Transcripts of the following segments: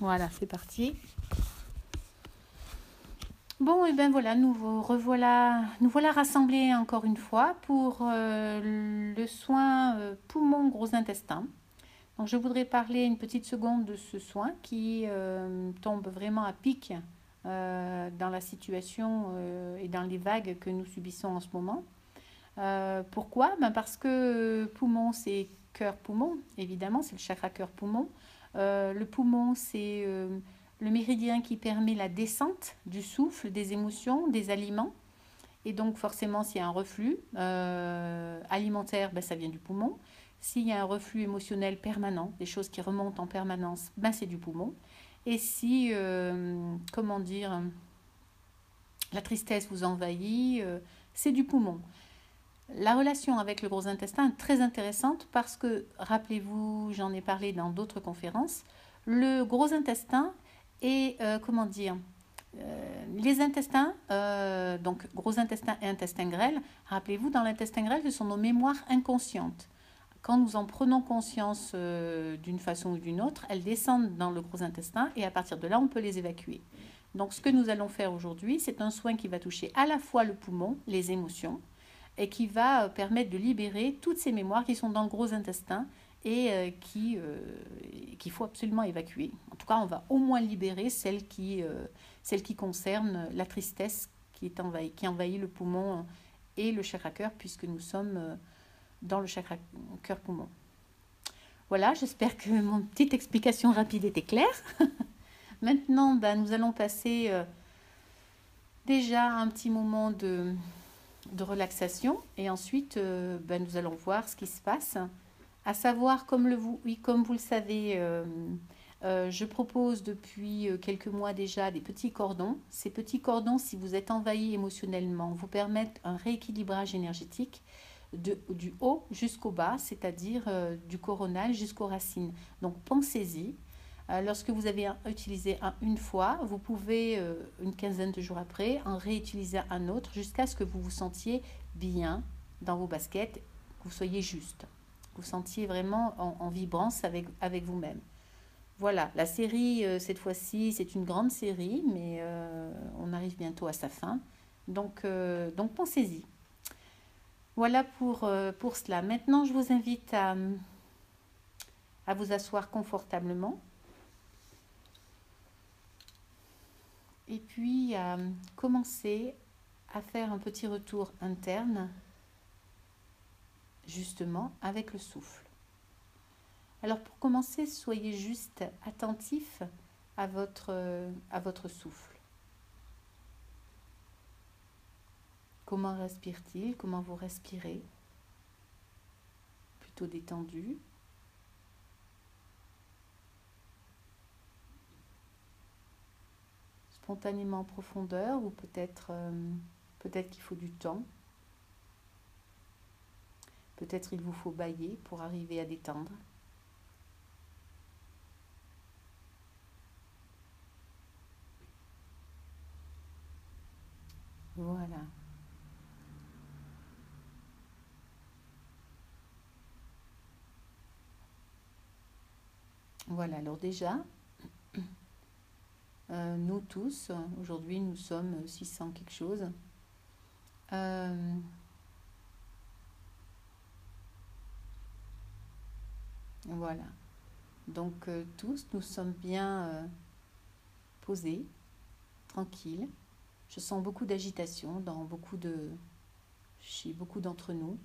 Voilà, c'est parti. Bon, et ben voilà, nous revoilà, nous voilà rassemblés encore une fois pour euh, le soin euh, poumon gros intestin. Donc je voudrais parler une petite seconde de ce soin qui euh, tombe vraiment à pic dans la situation et dans les vagues que nous subissons en ce moment. pourquoi? Ben Parce que poumon, c'est cœur-poumon, évidemment, c'est le chakra cœur-poumon. Le poumon, c'est le méridien qui permet la descente du souffle, des émotions, des aliments. Et donc forcément, s'il y a un reflux euh, alimentaire, ben, ça vient du poumon. S'il y a un reflux émotionnel permanent, des choses qui remontent en permanence, ben, c'est du poumon. Et si, euh, comment dire, la tristesse vous envahit, euh, c'est du poumon. La relation avec le gros intestin est très intéressante parce que, rappelez-vous, j'en ai parlé dans d'autres conférences, le gros intestin et euh, comment dire euh, les intestins, euh, donc gros intestin et intestin grêle, rappelez-vous, dans l'intestin grêle, ce sont nos mémoires inconscientes. Quand nous en prenons conscience d'une façon ou d'une autre, elles descendent dans le gros intestin et à partir de là, on peut les évacuer. Donc ce que nous allons faire aujourd'hui, c'est un soin qui va toucher à la fois le poumon, les émotions, et qui va permettre de libérer toutes ces mémoires qui sont dans le gros intestin et euh, euh, qu'il faut absolument évacuer. En tout cas, on va au moins libérer celle qui, euh, celle qui concerne la tristesse qui, est qui envahit le poumon et le chakra-cœur, puisque nous sommes dans le chakra-cœur-poumon. Voilà, j'espère que mon petite explication rapide était claire. Maintenant, ben, nous allons passer déjà un petit moment de, de relaxation et ensuite, ben, nous allons voir ce qui se passe à savoir, comme, le, vous, oui, comme vous le savez, euh, euh, je propose depuis euh, quelques mois déjà des petits cordons. Ces petits cordons, si vous êtes envahi émotionnellement, vous permettent un rééquilibrage énergétique de, du haut jusqu'au bas, c'est-à-dire du coronal jusqu'aux racines. Donc pensez-y. Lorsque vous avez utilisé un une fois, vous pouvez, une quinzaine de jours après, en réutiliser un autre jusqu'à ce que vous vous sentiez bien dans vos baskets, que vous soyez juste vous sentiez vraiment en, vibrance avec, vous-même. Voilà, la série, euh, cette fois-ci, c'est une grande série, mais euh, on arrive bientôt à sa fin. Donc, euh, pensez-y. Voilà pour, cela. Maintenant, je vous invite à vous asseoir confortablement. Et puis à commencer à faire un petit retour interne justement avec le souffle. Alors pour commencer, soyez juste attentif à votre, à votre souffle. Comment respire-t-il? Comment vous respirez? Plutôt détendu. Spontanément en profondeur ou peut-être euh, peut-être qu'il faut du temps Peut-être il vous faut bailler pour arriver à détendre. Voilà. Voilà, alors déjà, euh, nous tous, aujourd'hui nous sommes 600 quelque chose. Euh, Voilà. Donc euh, tous, nous sommes bien posés, tranquilles. Je sens beaucoup d'agitation dans beaucoup de chez beaucoup d'entre nous.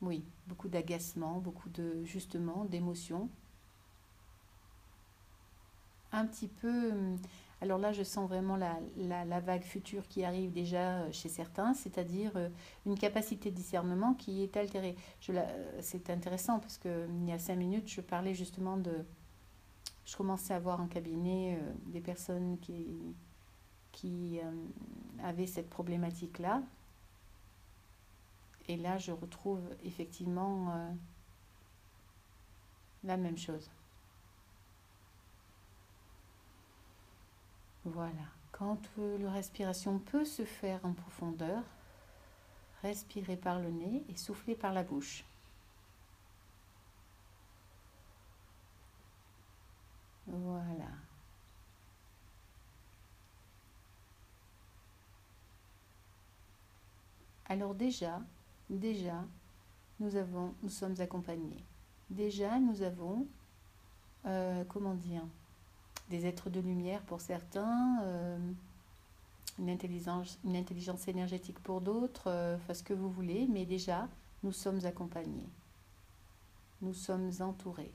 Oui, beaucoup d'agacement, beaucoup de justement d'émotions. Un petit peu hum, alors là, je sens vraiment la, vague future qui arrive déjà euh, chez certains, c'est-à-dire euh, une capacité de discernement qui est altérée. Euh, c'est intéressant parce qu'il y a cinq minutes, je parlais justement de... Je commençais à voir en cabinet des personnes qui, qui avaient cette problématique-là. Et là, je retrouve effectivement la même chose. Voilà. Quand euh, la respiration peut se faire en profondeur, respirez par le nez et soufflez par la bouche. Voilà. Alors déjà, déjà, nous, avons, nous sommes accompagnés. Déjà, nous avons, euh, comment dire, des êtres de lumière pour certains, euh, une, intelligence, énergétique pour d'autres, euh, ce que vous voulez, mais déjà, nous sommes accompagnés. Nous sommes entourés.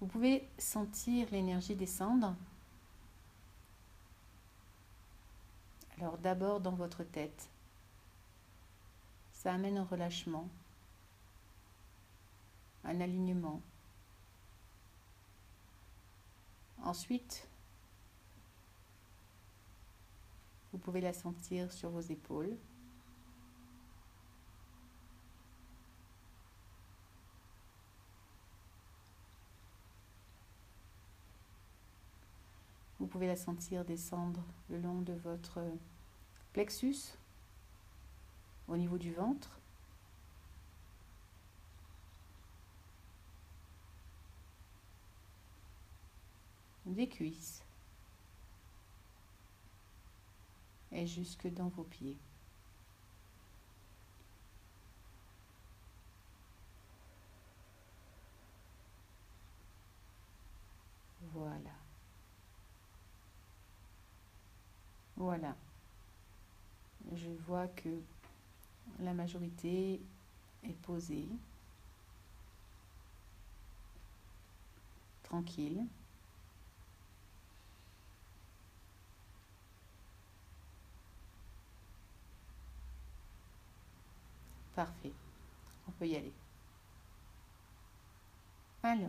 Vous pouvez sentir l'énergie descendre. Alors d'abord dans votre tête. Ça amène un relâchement, un alignement. Ensuite, vous pouvez la sentir sur vos épaules. Vous pouvez la sentir descendre le long de votre plexus, au niveau du ventre. Des cuisses et jusque dans vos pieds. Voilà. Voilà. Je vois que la majorité est posée, tranquille. Parfait. On peut y aller. Alors.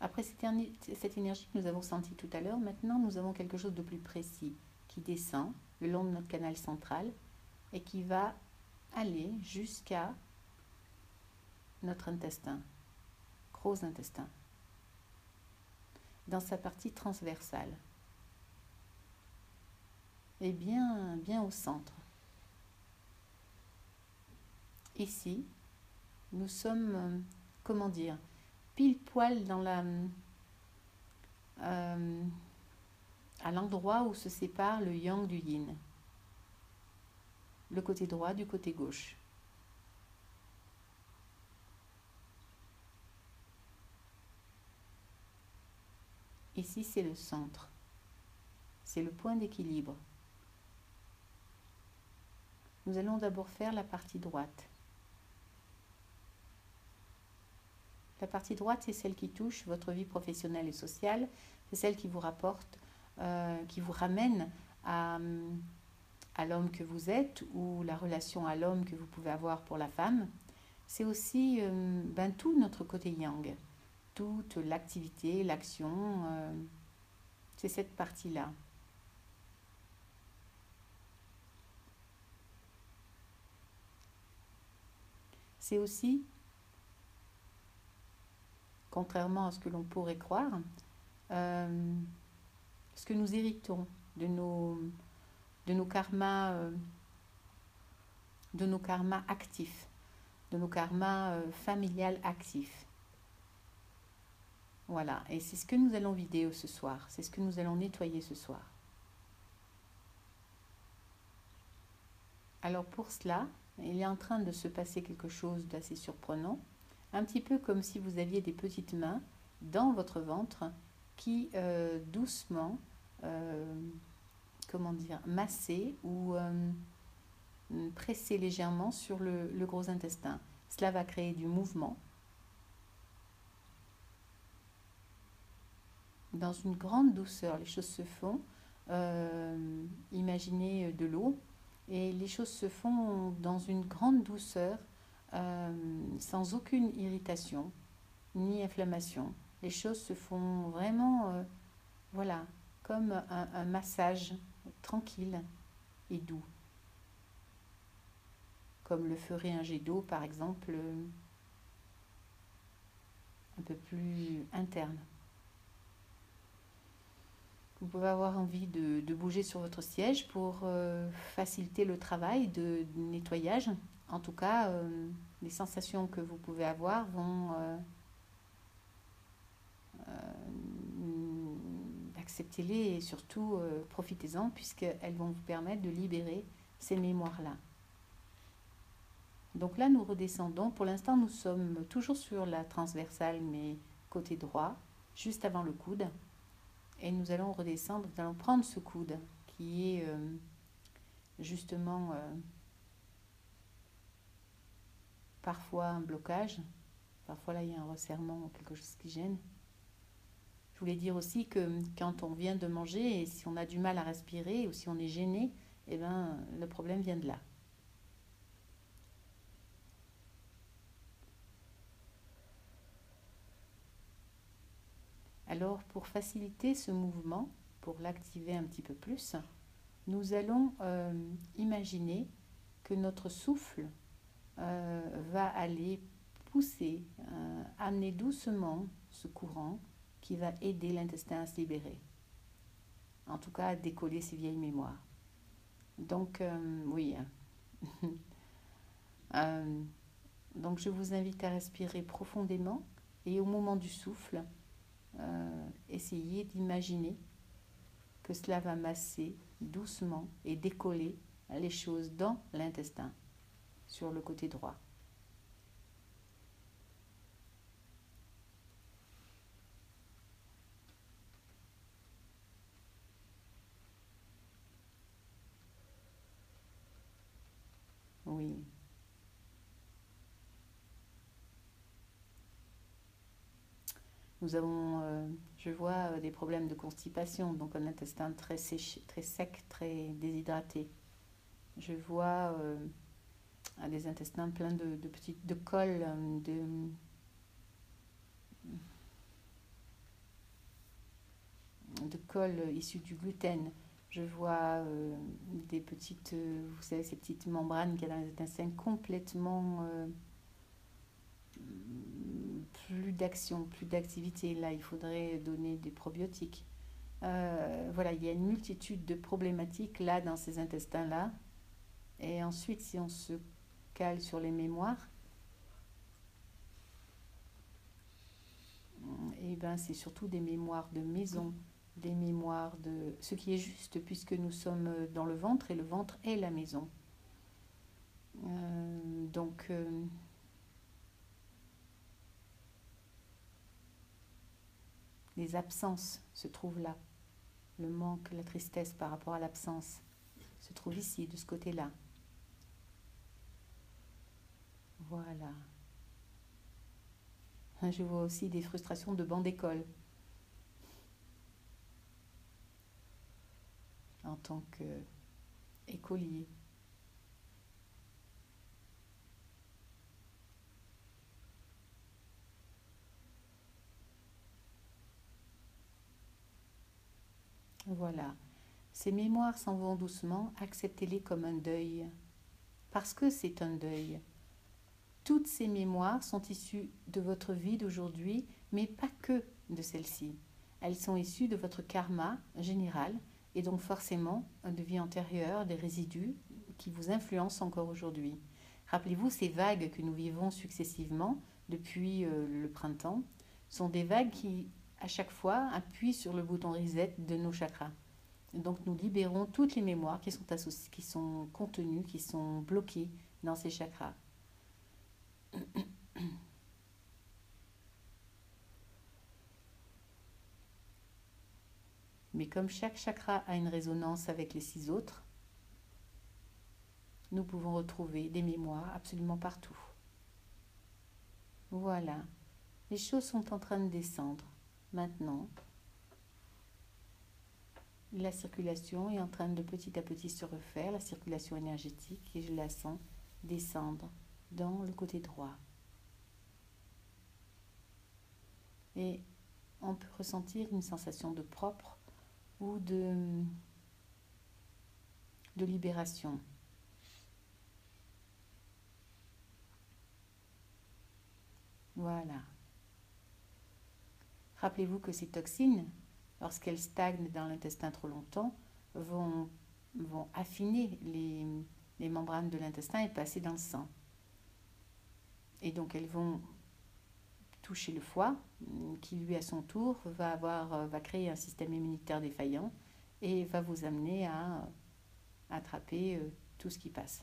Après cette énergie que nous avons sentie tout à l'heure, maintenant nous avons quelque chose de plus précis qui descend le long de notre canal central et qui va aller jusqu'à notre intestin, gros intestin dans sa partie transversale et bien, bien au centre. Ici, nous sommes, euh, comment dire, pile poil dans la, euh, à l'endroit où se sépare le yang du yin, le côté droit du côté gauche. Ici, c'est le centre. C'est le point d'équilibre. Nous allons d'abord faire la partie droite. La partie droite, c'est celle qui touche votre vie professionnelle et sociale. C'est celle qui vous rapporte, euh, qui vous ramène à, l'homme que vous êtes ou la relation à l'homme que vous pouvez avoir pour la femme. C'est aussi euh, ben, tout notre côté yang toute l'activité, l'action, euh, c'est cette partie-là. C'est aussi, contrairement à ce que l'on pourrait croire, euh, ce que nous héritons de nos, karmas, euh, de nos karmas actifs, de nos karmas familiales actifs. Voilà, et c'est ce que nous allons vider ce soir, c'est ce que nous allons nettoyer ce soir. Alors pour cela, il est en train de se passer quelque chose d'assez surprenant, un petit peu comme si vous aviez des petites mains dans votre ventre qui euh, doucement, euh, comment dire, massaient ou euh, légèrement sur le gros intestin. Cela va créer du mouvement dans une grande douceur. Les choses se font. Euh, imaginez de l'eau et les choses se font dans une grande douceur, euh, sans aucune irritation ni inflammation. Les choses se font vraiment, euh, voilà, comme un, massage tranquille et doux, comme le ferait un jet d'eau, par exemple, un peu plus interne. Vous pouvez avoir envie de, bouger sur votre siège pour euh, faciliter le travail de nettoyage en tout cas, euh, les sensations que vous pouvez avoir vont euh, acceptez-les et surtout profitez-en puisqu'elles vont vous permettre de libérer ces mémoires-là. Donc là, nous redescendons. Pour l'instant, nous sommes toujours sur la transversale, mais côté droit, juste avant le coude. Et nous allons redescendre, nous allons prendre ce coude qui est euh, justement euh, parfois un blocage. Parfois là, il y a un resserrement, quelque chose qui gêne. Je voulais dire aussi que quand on vient de manger et si on a du mal à respirer ou si on est gêné, eh ben, le problème vient de là. Alors, pour faciliter ce mouvement, pour l'activer un petit peu plus, nous allons euh, imaginer que notre souffle euh, va aller pousser, euh, amener doucement ce courant qui va aider l'intestin à se libérer. En tout cas, à décoller ses vieilles mémoires. Donc, oui. Donc, je vous invite à respirer profondément et au moment du souffle, euh, essayez d'imaginer que cela va masser doucement et décoller les choses dans l'intestin, sur le côté droit. Oui. Nous avons, euh, je vois, euh, des problèmes de constipation, donc un intestin très, séché, très sec, très déshydraté. Je vois euh, des intestins pleins de, de petites de colle, de, de issue du gluten. Je vois des petites, vous savez, ces petites membranes qui y a dans les intestins complètement plus d'action, plus d'activité. Là, il faudrait donner des probiotiques. Euh, voilà, il y a une multitude de problématiques là dans ces intestins-là. Et ensuite, si on se cale sur les mémoires, et eh ben c'est surtout des mémoires de maison, des mémoires de ce qui est juste puisque nous sommes dans le ventre et le ventre est la maison. Euh, donc euh, les absences se trouvent là. Le manque, la tristesse par rapport à l'absence se trouve ici, de ce côté-là. Voilà. Je vois aussi des frustrations de banc d'école. En tant qu'écolier. Voilà. Ces mémoires s'en vont doucement, acceptez-les comme un deuil. Parce que c'est un deuil. Toutes ces mémoires sont issues de votre vie d'aujourd'hui, mais pas que de celle-ci. Elles sont issues de votre karma général et donc forcément de vie antérieure, des résidus qui vous influencent encore aujourd'hui. Rappelez-vous, ces vagues que nous vivons successivement depuis euh, le printemps sont des vagues qui à chaque fois, appuie sur le bouton reset de nos chakras. Donc nous libérons toutes les mémoires qui sont, associées, qui sont contenues, qui sont bloquées dans ces chakras. Mais comme chaque chakra a une résonance avec les six autres, nous pouvons retrouver des mémoires absolument partout. Voilà, les choses sont en train de descendre. Maintenant, la circulation est en train de petit à petit se refaire, la circulation énergétique, et je la sens descendre dans le côté droit. Et on peut ressentir une sensation de propre ou de, de libération. Voilà. Rappelez-vous que ces toxines, lorsqu'elles stagnent dans l'intestin trop longtemps, vont, affiner les, membranes de l'intestin et passer dans le sang. Et donc elles vont toucher le foie, qui lui à son tour va, va créer un système immunitaire défaillant et va vous amener à attraper euh, tout ce qui passe.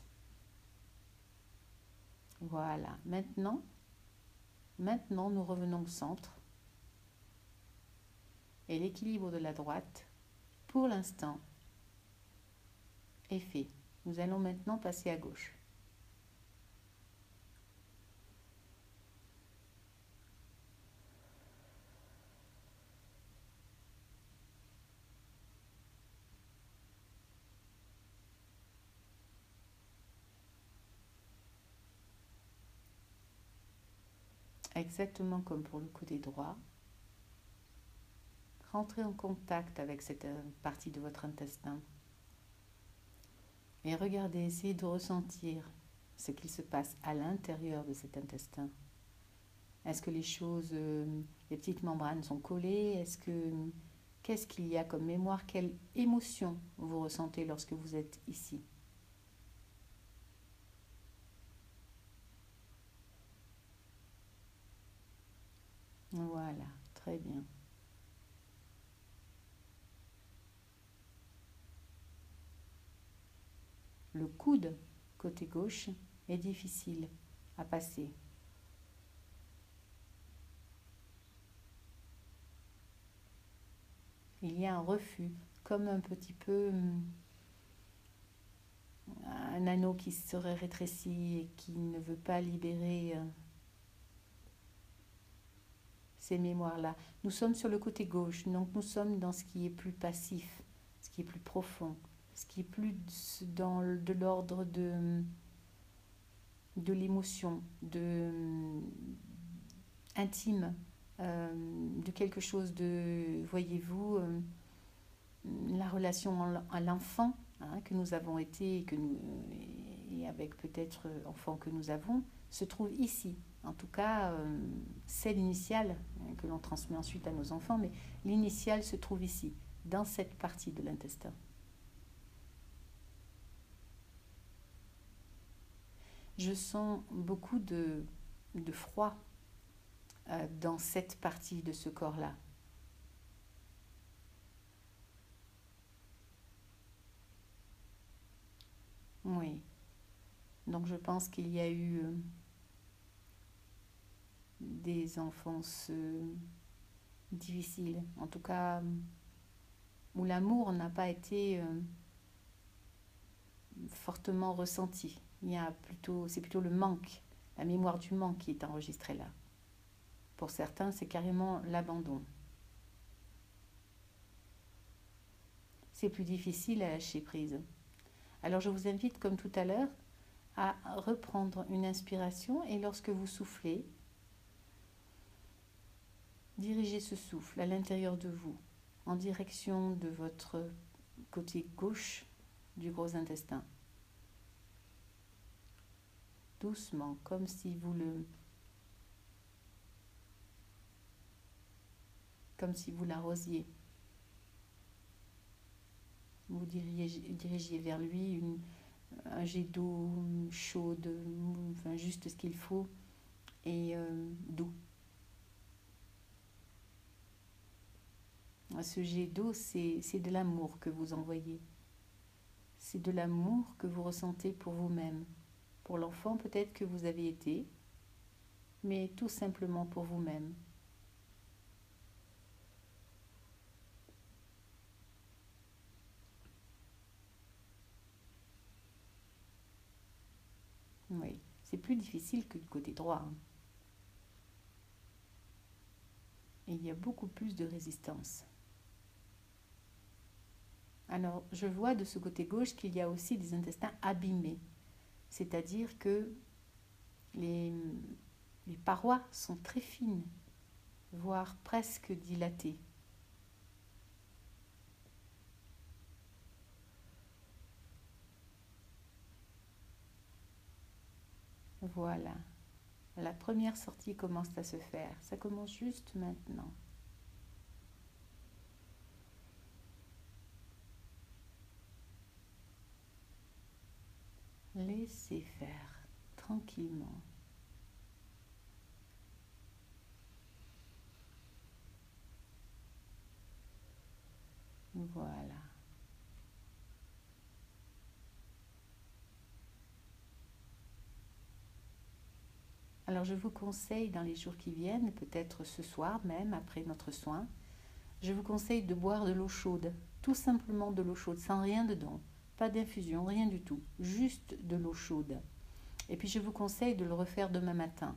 Voilà, maintenant nous revenons au centre. Et l'équilibre de la droite, pour l'instant, est fait. Nous allons maintenant passer à gauche. exactement comme pour le côté droit. Rentrez en contact avec cette euh, partie de votre intestin. Et regardez, essayez de ressentir ce qu'il se passe à l'intérieur de cet intestin. Est-ce que les choses, euh, les petites membranes sont collées? Est-ce que qu'est-ce qu'il y a comme mémoire? Quelle émotion vous ressentez lorsque vous êtes ici? Voilà, très bien. Le coude côté gauche est difficile à passer. Il y a un refus, comme un petit peu hum, un anneau qui serait rétréci et qui ne veut pas libérer euh, ces mémoires-là. Nous sommes sur le côté gauche, donc nous sommes dans ce qui est plus passif, ce qui est plus profond, ce qui est plus dans de l'ordre de, de l'émotion, de intime, euh, de quelque chose de, voyez-vous, euh, la relation à l'enfant hein, que nous avons été et, que nous, et avec peut-être enfant que nous avons, se trouve ici, en tout cas, euh, c'est l'initiale hein, que l'on transmet ensuite à nos enfants, mais l'initiale se trouve ici, dans cette partie de l'intestin. Je sens beaucoup de, froid euh, dans cette partie de ce corps-là. Oui. Donc je pense qu'il y a eu... Euh, des enfances euh, difficiles, en tout cas où l'amour n'a pas été fortement ressenti. C'est plutôt le manque, la mémoire du manque qui est enregistrée là. Pour certains, c'est carrément l'abandon. C'est plus difficile à lâcher prise. Alors je vous invite, comme tout à l'heure, à reprendre une inspiration et lorsque vous soufflez, Dirigez ce souffle à l'intérieur de vous, en direction de votre côté gauche du gros intestin. Doucement, comme si vous le comme si vous l'arrosiez. Vous dirigiez, vers lui un jet d'eau chaude, enfin juste ce qu'il faut, et euh, doux. Ce jet d'eau, c'est de l'amour que vous envoyez. C'est de l'amour que vous ressentez pour vous-même, pour l'enfant peut-être que vous avez été, mais tout simplement pour vous-même. Oui, c'est plus difficile que du côté droit. Hein. Il y a beaucoup plus de résistance. Alors, je vois de ce côté gauche qu'il y a aussi des intestins abîmés, c'est-à-dire que les, parois sont très fines, voire presque dilatées. Voilà. La première sortie commence à se faire. Ça commence juste maintenant. Laissez faire tranquillement. Voilà. Alors je vous conseille dans les jours qui viennent, peut-être ce soir même après notre soin, je vous conseille de boire de l'eau chaude, tout simplement de l'eau chaude, sans rien dedans, pas d'infusion, rien du tout, juste de l'eau chaude. Et puis je vous conseille de le refaire demain matin.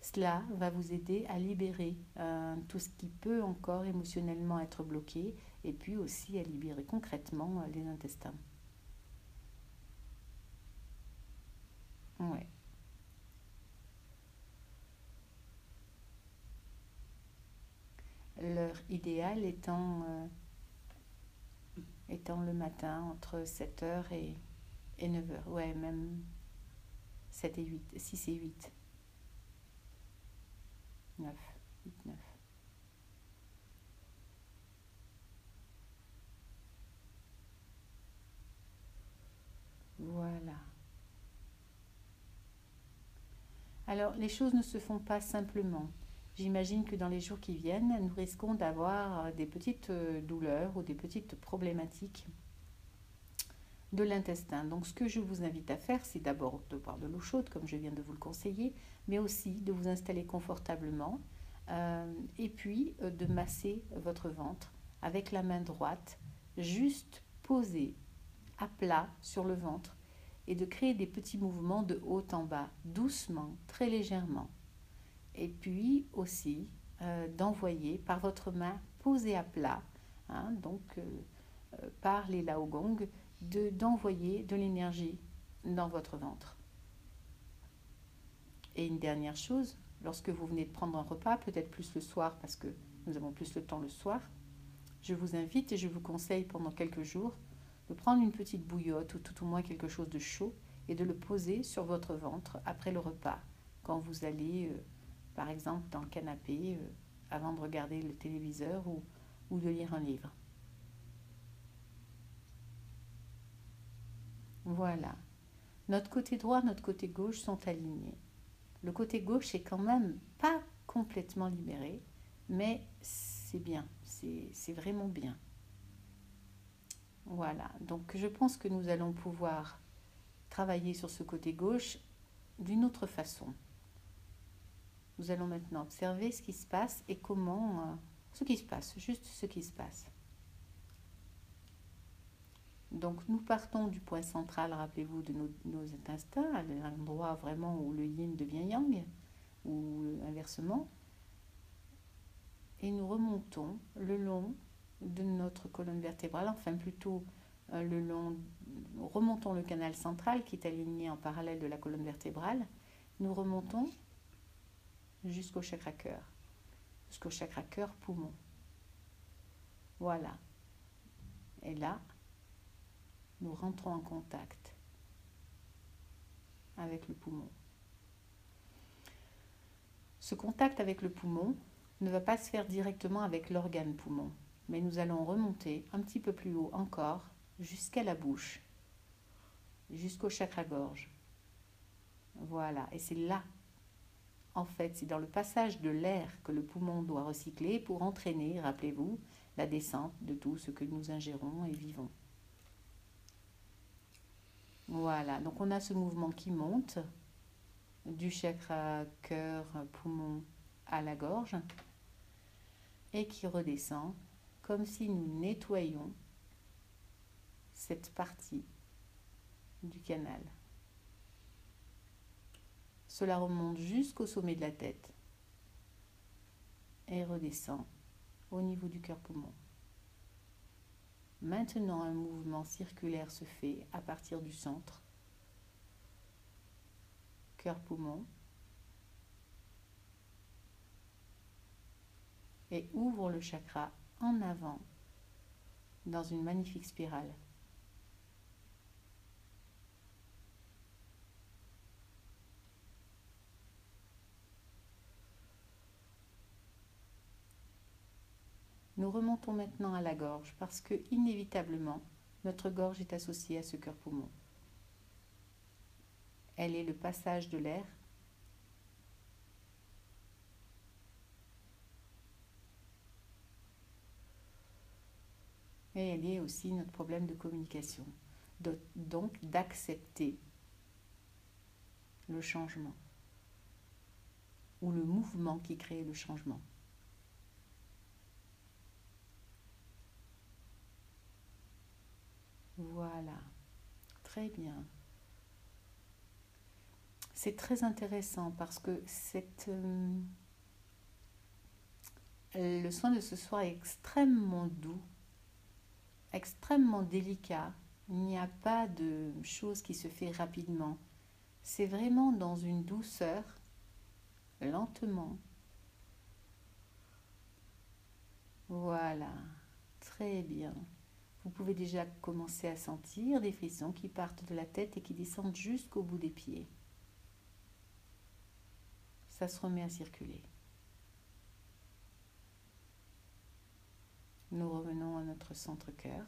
Cela va vous aider à libérer euh, tout ce qui peut encore émotionnellement être bloqué et puis aussi à libérer concrètement euh, les intestins. Ouais. L'heure idéale étant, euh, étant le matin entre 7h et, et 9h. Ouais, même 7 et 8, 6 et 8. 9, 8, 9. Voilà. Alors, les choses ne se font pas simplement. J'imagine que dans les jours qui viennent, nous risquons d'avoir des petites euh, douleurs ou des petites problématiques de l'intestin. Donc ce que je vous invite à faire, c'est d'abord de boire de l'eau chaude, comme je viens de vous le conseiller, mais aussi de vous installer confortablement euh, et puis euh, de masser votre ventre avec la main droite, juste posée à plat sur le ventre et de créer des petits mouvements de haut en bas, doucement, très légèrement. Et puis aussi euh, d'envoyer par votre main posée à plat, hein, donc par les laogong, d'envoyer de, l'énergie dans votre ventre. Et une dernière chose, lorsque vous venez de prendre un repas, peut-être plus le soir parce que nous avons plus le temps le soir, je vous invite et je vous conseille pendant quelques jours de prendre une petite bouillotte ou tout au moins quelque chose de chaud et de le poser sur votre ventre après le repas, quand vous allez, euh, par exemple, dans le canapé, euh, avant de regarder le téléviseur ou de lire un livre. Voilà. Notre côté droit, notre côté gauche sont alignés. Le côté gauche est quand même pas complètement libéré, mais c'est bien, c'est vraiment bien. Voilà, donc je pense que nous allons pouvoir travailler sur ce côté gauche d'une autre façon. Nous allons maintenant observer ce qui se passe et comment, euh, ce qui se passe, juste ce qui se passe. Donc nous partons du point central, rappelez-vous, de nos, intestins, à l'endroit vraiment où le yin devient yang, ou inversement, et nous remontons le long de notre colonne vertébrale, enfin plutôt euh, le long, remontons le canal central qui est aligné en parallèle de la colonne vertébrale, nous remontons jusqu'au chakra cœur, jusqu'au chakra cœur poumon. Voilà. Et là, nous rentrons en contact avec le poumon. Ce contact avec le poumon ne va pas se faire directement avec l'organe poumon, mais nous allons remonter un petit peu plus haut encore jusqu'à la bouche, jusqu'au chakra-gorge. Voilà, et c'est là, en fait, c'est dans le passage de l'air que le poumon doit recycler pour entraîner, rappelez-vous, la descente de tout ce que nous ingérons et vivons. Voilà, donc on a ce mouvement qui monte du chakra cœur, poumon à la gorge et qui redescend comme si nous nettoyions cette partie du canal. Cela remonte jusqu'au sommet de la tête et redescend au niveau du cœur-poumon. Maintenant, un mouvement circulaire se fait à partir du centre, cœur-poumon, et ouvre le chakra en avant dans une magnifique spirale. Nous remontons maintenant à la gorge parce que inévitablement notre gorge est associée à ce cœur-poumon. Elle est le passage de l'air. Et elle est aussi notre problème de communication. Donc d'accepter le changement ou le mouvement qui crée le changement. Voilà, très bien. C'est très intéressant parce que cette, euh, le soin de ce soir est extrêmement doux, extrêmement délicat. Il n'y a pas de chose qui se fait rapidement. C'est vraiment dans une douceur, lentement. Voilà, très bien. Vous pouvez déjà commencer à sentir des frissons qui partent de la tête et qui descendent jusqu'au bout des pieds. Ça se remet à circuler. Nous revenons à notre centre cœur.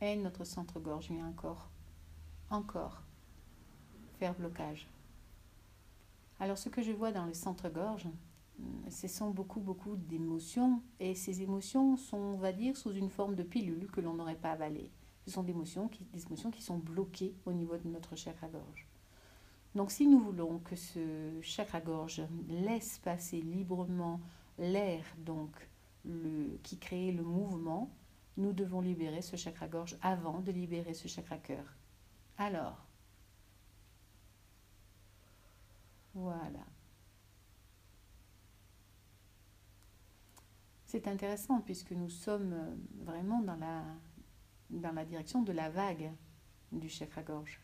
Et notre centre-gorge vient encore, encore faire blocage. Alors ce que je vois dans le centre-gorge, ce sont beaucoup, beaucoup d'émotions. Et ces émotions sont, on va dire, sous une forme de pilule que l'on n'aurait pas avalée. Ce sont des émotions, qui, qui sont bloquées au niveau de notre chakra-gorge. Donc si nous voulons que ce chakra-gorge laisse passer librement l'air donc le, qui crée le mouvement, nous devons libérer ce chakra-gorge avant de libérer ce chakra-cœur. Alors, voilà. C'est intéressant puisque nous sommes euh, vraiment dans la, dans la direction de la vague du chakra-gorge.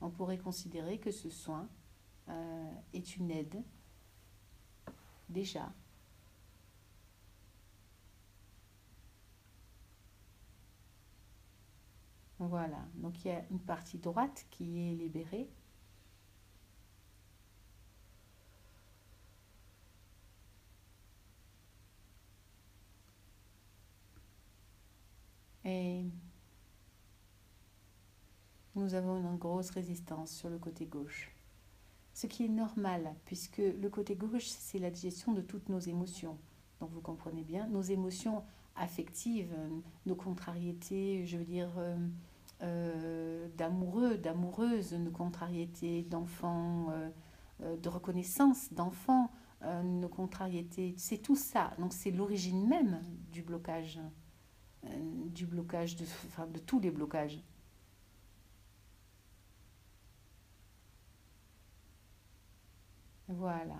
On pourrait considérer que ce soin euh, est une aide déjà. Voilà, donc il y a une partie droite qui est libérée Et nous avons une grosse résistance sur le côté gauche. Ce qui est normal, puisque le côté gauche, c'est la digestion de toutes nos émotions. Donc vous comprenez bien, nos émotions affectives, nos contrariétés, je veux dire, euh, euh, d'amoureux, d'amoureuses, nos contrariétés d'enfants, euh, de reconnaissance d'enfants, nos contrariétés, c'est tout ça. Donc c'est l'origine même du blocage. Euh, du blocage, de, enfin, de tous les blocages. Voilà.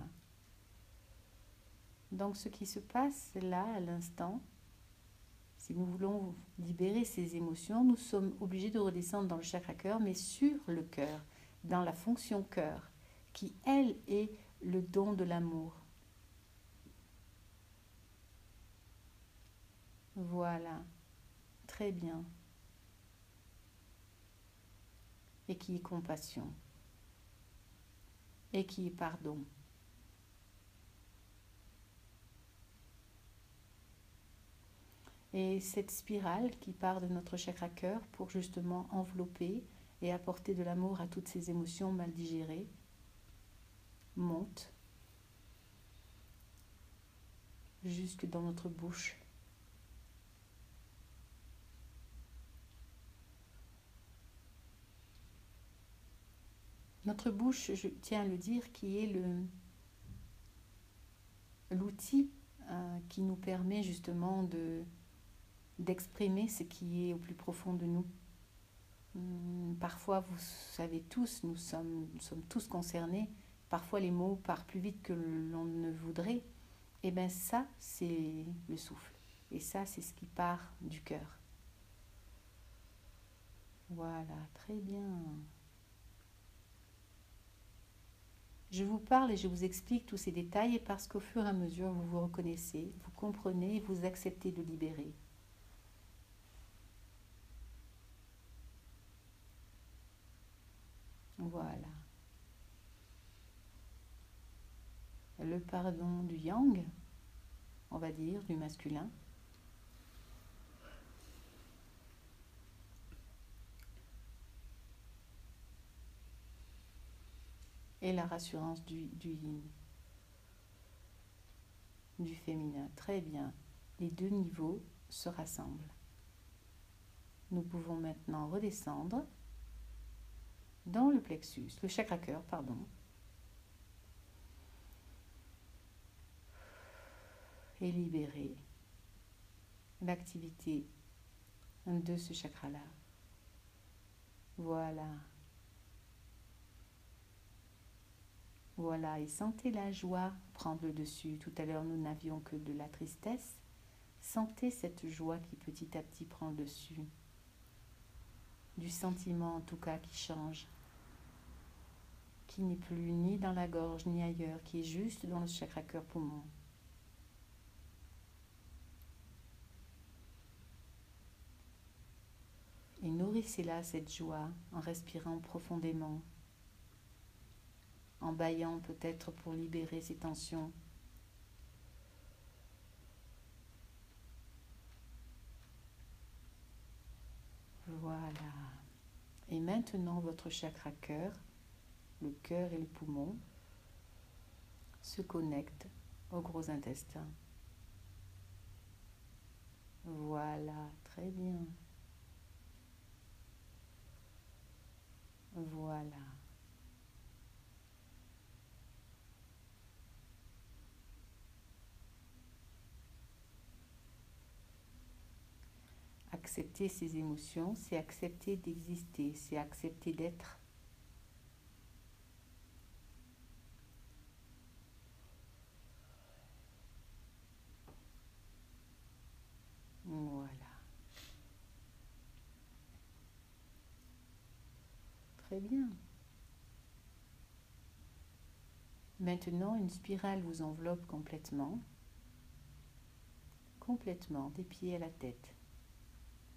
Donc ce qui se passe là, à l'instant, si nous voulons libérer ces émotions, nous sommes obligés de redescendre dans le chakra cœur, mais sur le cœur, dans la fonction cœur, qui, elle, est le don de l'amour. Voilà. Très bien. Et qui est compassion. Et qui est pardon. Et cette spirale qui part de notre chakra cœur pour justement envelopper et apporter de l'amour à toutes ces émotions mal digérées monte jusque dans notre bouche Notre bouche, je tiens à le dire, qui est l'outil euh, qui nous permet justement de d'exprimer ce qui est au plus profond de nous. Hum, parfois, vous savez tous, nous sommes, nous sommes tous concernés. Parfois, les mots partent plus vite que l'on ne voudrait. Et eh bien ça, c'est le souffle. Et ça, c'est ce qui part du cœur. Voilà, très bien. Je vous parle et je vous explique tous ces détails parce qu'au fur et à mesure, vous vous reconnaissez, vous comprenez et vous acceptez de libérer. Voilà. Le pardon du yang, on va dire, du masculin. Et la rassurance du, du yin, du féminin. Très bien. Les deux niveaux se rassemblent. Nous pouvons maintenant redescendre dans le plexus, le chakra cœur, pardon. Et libérer l'activité de ce chakra-là. Voilà. Voilà, et sentez la joie prendre le dessus. Tout à l'heure, nous n'avions que de la tristesse. Sentez cette joie qui petit à petit prend le dessus. Du sentiment en tout cas qui change qui n'est plus ni dans la gorge ni ailleurs, qui est juste dans le chakra cœur poumon. Et nourrissez-la cette joie en respirant profondément, en baillant peut-être pour libérer ces tensions. Voilà. Et maintenant votre chakra cœur le cœur et le poumon se connectent au gros intestin. Voilà, très bien. Voilà. Accepter ces émotions, c'est accepter d'exister, c'est accepter d'être. Voilà. Très bien. Maintenant, une spirale vous enveloppe complètement. Complètement, des pieds à la tête.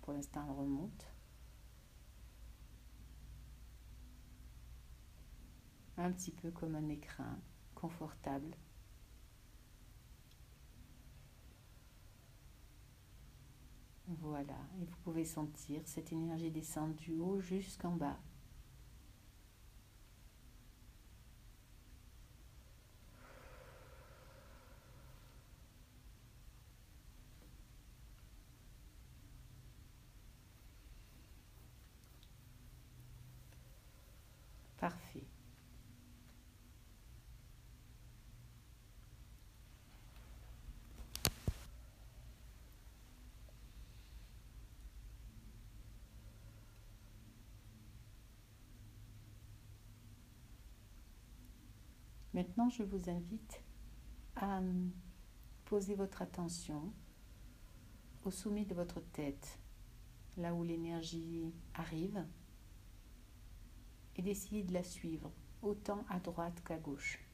Pour l'instant, remonte. Un petit peu comme un écrin, confortable. Voilà, et vous pouvez sentir cette énergie descendre du haut jusqu'en bas. Parfait. Maintenant, je vous invite à poser votre attention au sommet de votre tête, là où l'énergie arrive, et d'essayer de la suivre, autant à droite qu'à gauche.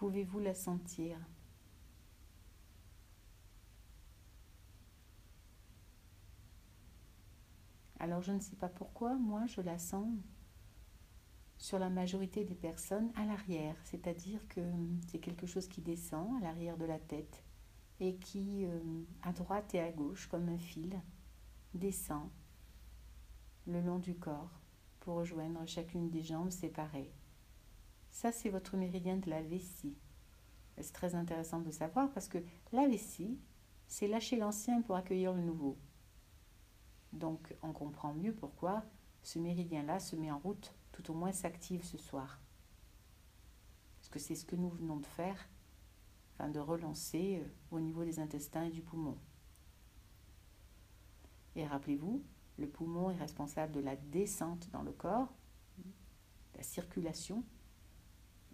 Pouvez-vous la sentir? Alors je ne sais pas pourquoi, moi je la sens sur la majorité des personnes à l'arrière, c'est-à-dire que c'est quelque chose qui descend à l'arrière de la tête et qui, euh, à droite et à gauche, comme un fil, descend le long du corps pour rejoindre chacune des jambes séparées. Ça, c'est votre méridien de la vessie. C'est très intéressant de savoir parce que la vessie, c'est lâcher l'ancien pour accueillir le nouveau. Donc, on comprend mieux pourquoi ce méridien-là se met en route, tout au moins s'active ce soir. Parce que c'est ce que nous venons de faire, enfin de relancer euh, au niveau des intestins et du poumon. Et rappelez-vous, le poumon est responsable de la descente dans le corps, la circulation,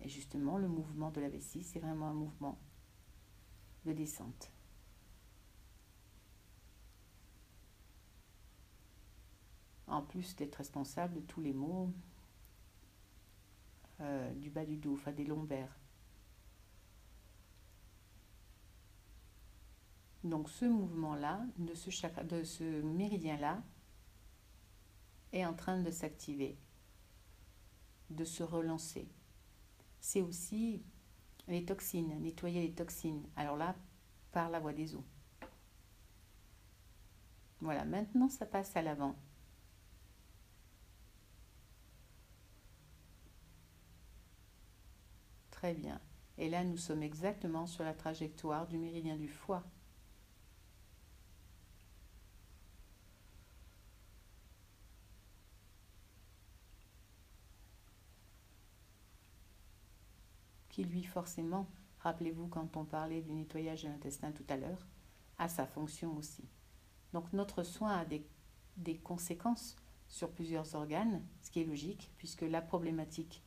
et justement, le mouvement de la vessie, c'est vraiment un mouvement de descente. En plus d'être responsable de tous les maux euh, du bas du dos, enfin des lombaires. Donc ce mouvement-là, de ce, de ce méridien-là, est en train de s'activer, de se relancer. C'est aussi les toxines, nettoyer les toxines. Alors là, par la voie des os. Voilà, maintenant ça passe à l'avant. Très bien. Et là, nous sommes exactement sur la trajectoire du méridien du foie. Qui lui, forcément, rappelez-vous quand on parlait du nettoyage de l'intestin tout à l'heure, a sa fonction aussi. Donc notre soin a des, conséquences sur plusieurs organes, ce qui est logique, puisque la problématique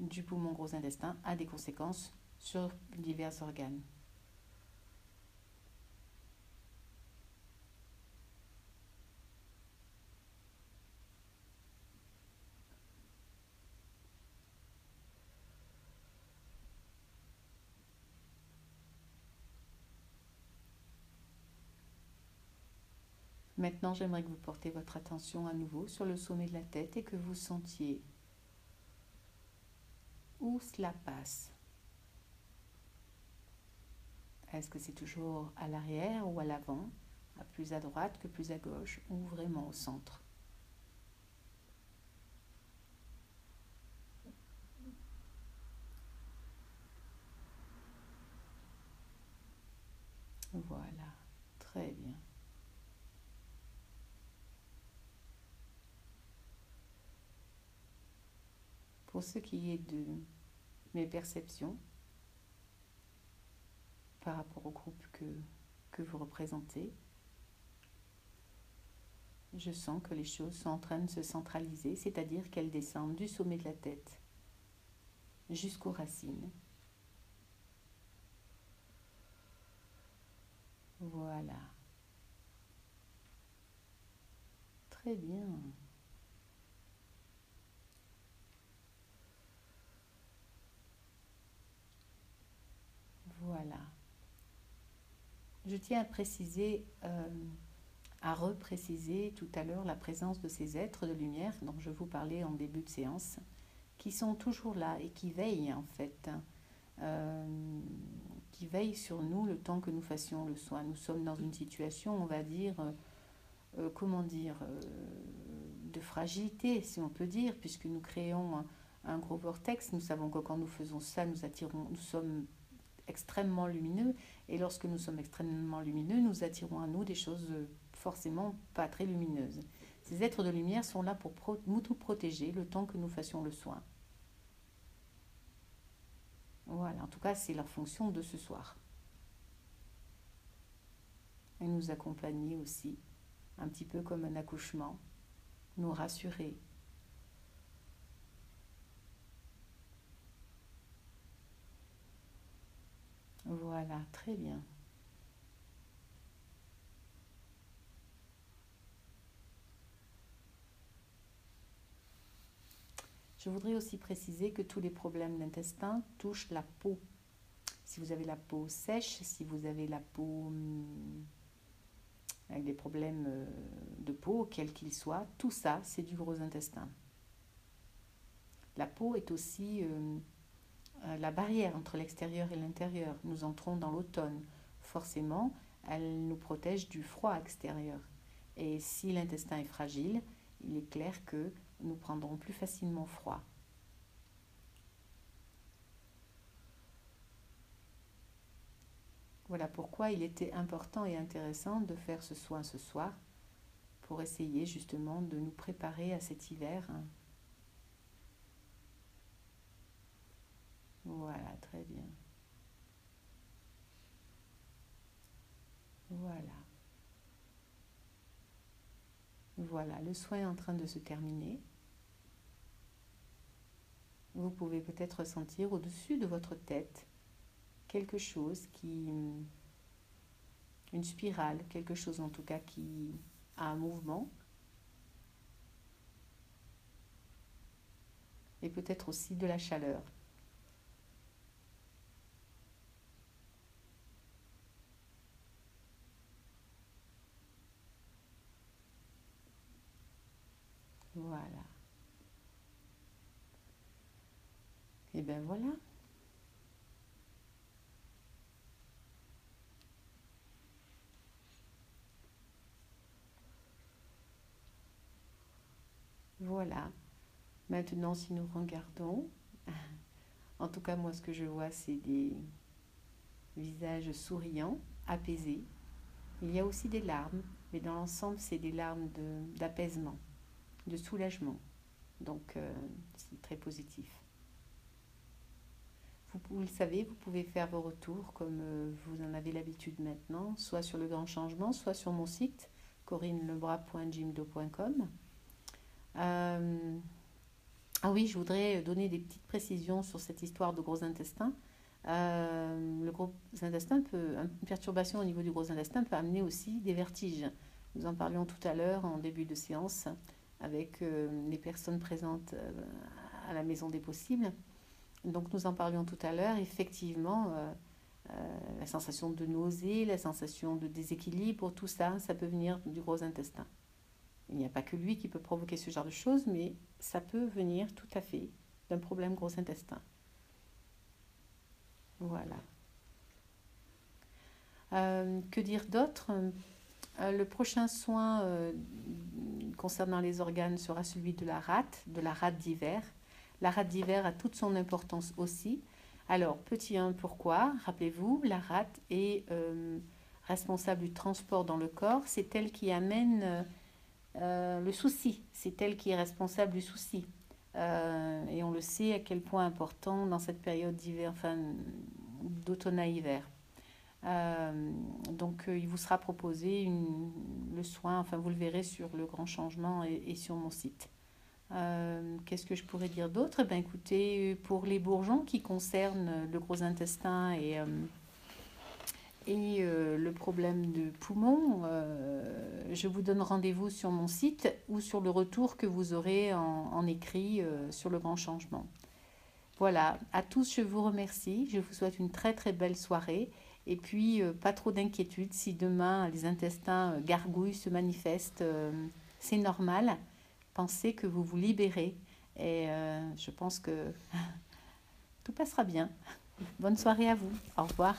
du poumon gros intestin a des conséquences sur divers organes. Maintenant, j'aimerais que vous portez votre attention à nouveau sur le sommet de la tête et que vous sentiez où cela passe. Est-ce que c'est toujours à l'arrière ou à l'avant, plus à droite que plus à gauche, ou vraiment au centre Voilà, très bien. Pour ce qui est de mes perceptions par rapport au groupe que, que vous représentez, je sens que les choses sont en train de se centraliser, c'est-à-dire qu'elles descendent du sommet de la tête jusqu'aux racines. Voilà. Très bien. Voilà. Je tiens à préciser, euh, à repréciser tout à l'heure la présence de ces êtres de lumière dont je vous parlais en début de séance, qui sont toujours là et qui veillent en fait, euh, qui veillent sur nous le temps que nous fassions le soin. Nous sommes dans une situation, on va dire, euh, comment dire, de fragilité, si on peut dire, puisque nous créons un, un, gros vortex. Nous savons que quand nous faisons ça, nous attirons, nous sommes extrêmement lumineux. Et lorsque nous sommes extrêmement lumineux, nous attirons à nous des choses euh, forcément pas très lumineuses. Ces êtres de lumière sont là pour nous tout protéger le temps que nous fassions le soin. Voilà, en tout cas, c'est leur fonction de ce soir. Et nous accompagner aussi, un petit peu comme un accouchement, nous rassurer, Voilà, très bien. Je voudrais aussi préciser que tous les problèmes d'intestin touchent la peau. Si vous avez la peau sèche, si vous avez la peau hum, avec des problèmes euh, de peau, quels qu'ils soient, tout ça, c'est du gros intestin. La peau est aussi euh, la barrière entre l'extérieur et l'intérieur. Nous entrons dans l'automne. Forcément, elle nous protège du froid extérieur. Et si l'intestin est fragile, il est clair que nous prendrons plus facilement froid. Voilà pourquoi il était important et intéressant de faire ce soin ce soir pour essayer justement de nous préparer à cet hiver hein. Voilà, très bien. Voilà. Voilà, le soin est en train de se terminer. Vous pouvez peut-être ressentir au-dessus de votre tête quelque chose qui... une spirale, quelque chose en tout cas qui a un mouvement. Et peut-être aussi de la chaleur. Voilà. Et bien voilà. Voilà. Maintenant, si nous regardons, en tout cas, moi, ce que je vois, c'est des visages souriants, apaisés. Il y a aussi des larmes, mais dans l'ensemble, c'est des larmes d'apaisement soulagement. Donc, euh, c'est très positif. Vous, le savez, vous pouvez faire vos retours comme euh, vous en avez l'habitude maintenant, soit sur le grand changement, soit sur mon site corinelebras.jimdo.com. Euh, ah oui, je voudrais donner des petites précisions sur cette histoire de gros intestin. Le gros intestin peut, une perturbation au niveau du gros intestin peut amener aussi des vertiges. Nous en parlions tout à l'heure en début de séance avec euh, les personnes présentes à la maison des possibles. Donc nous en parlions tout à l'heure. Effectivement, la sensation de nausée, la sensation de déséquilibre, tout ça, ça peut venir du gros intestin. Il n'y a pas que lui qui peut provoquer ce genre de choses, mais ça peut venir tout à fait d'un problème gros intestin. Voilà. Euh, que dire d'autre? Euh, Le prochain soin euh, concernant les organes sera celui de la rate, de la rate d'hiver. La rate d'hiver a toute son importance aussi. Alors, petit 1, pourquoi? Rappelez-vous, la rate est responsable du transport dans le corps. C'est elle qui amène euh, le souci, c'est elle qui est responsable du souci. Euh, et on le sait à quel point important dans cette période d'hiver, enfin d'automne à hiver. Euh, donc il vous sera proposé le soin, enfin vous le verrez sur le grand changement et, sur mon site. Qu'est-ce que je pourrais dire d'autre? Eh ben, Écoutez, pour les bourgeons qui concernent le gros intestin et et euh, le problème de poumon, euh, je vous donne rendez-vous sur mon site ou sur le retour que vous aurez en, écrit euh, sur le grand changement. Voilà, à tous je vous remercie, je vous souhaite une très très belle soirée et puis pas trop d'inquiétude si demain les intestins gargouilles se manifestent, c'est normal, pensez que vous vous libérez et je pense que tout passera bien. Bonne soirée à vous, au revoir.